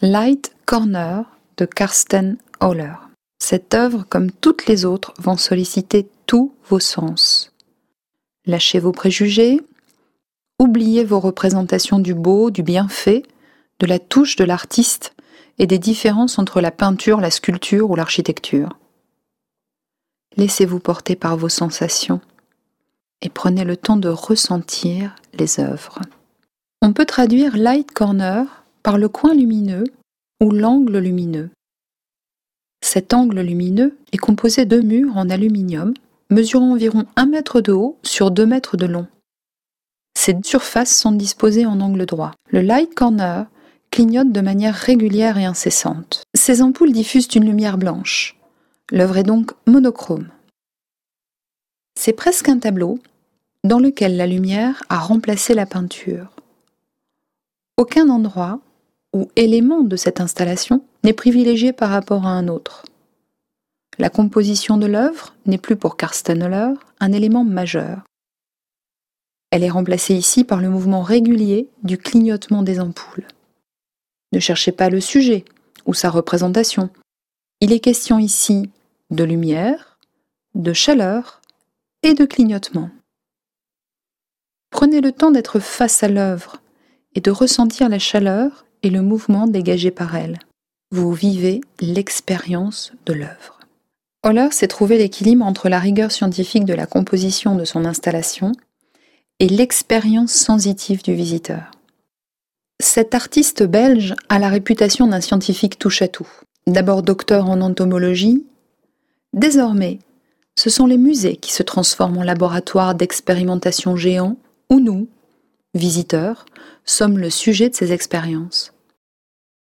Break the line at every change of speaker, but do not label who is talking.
Light Corner de Karsten Holler. Cette œuvre, comme toutes les autres, vont solliciter tous vos sens. Lâchez vos préjugés, oubliez vos représentations du beau, du bienfait, de la touche de l'artiste et des différences entre la peinture, la sculpture ou l'architecture. Laissez-vous porter par vos sensations et prenez le temps de ressentir les œuvres. On peut traduire light corner par le coin lumineux ou l'angle lumineux. Cet angle lumineux est composé de murs en aluminium mesurant environ 1 mètre de haut sur 2 mètres de long. Ces surfaces sont disposées en angle droit. Le light corner clignote de manière régulière et incessante. Ces ampoules diffusent une lumière blanche. L'œuvre est donc monochrome. C'est presque un tableau dans lequel la lumière a remplacé la peinture. Aucun endroit ou élément de cette installation n'est privilégié par rapport à un autre. La composition de l'œuvre n'est plus pour Karsten Holler un élément majeur. Elle est remplacée ici par le mouvement régulier du clignotement des ampoules. Ne cherchez pas le sujet ou sa représentation. Il est question ici de lumière, de chaleur et de clignotement. Prenez le temps d'être face à l'œuvre et de ressentir la chaleur et le mouvement dégagé par elle. Vous vivez l'expérience de l'œuvre. Holler s'est trouvé l'équilibre entre la rigueur scientifique de la composition de son installation et l'expérience sensitive du visiteur. Cet artiste belge a la réputation d'un scientifique touche-à-tout. D'abord docteur en entomologie, désormais, ce sont les musées qui se transforment en laboratoire d'expérimentation géant où nous, visiteurs, sommes le sujet de ces expériences.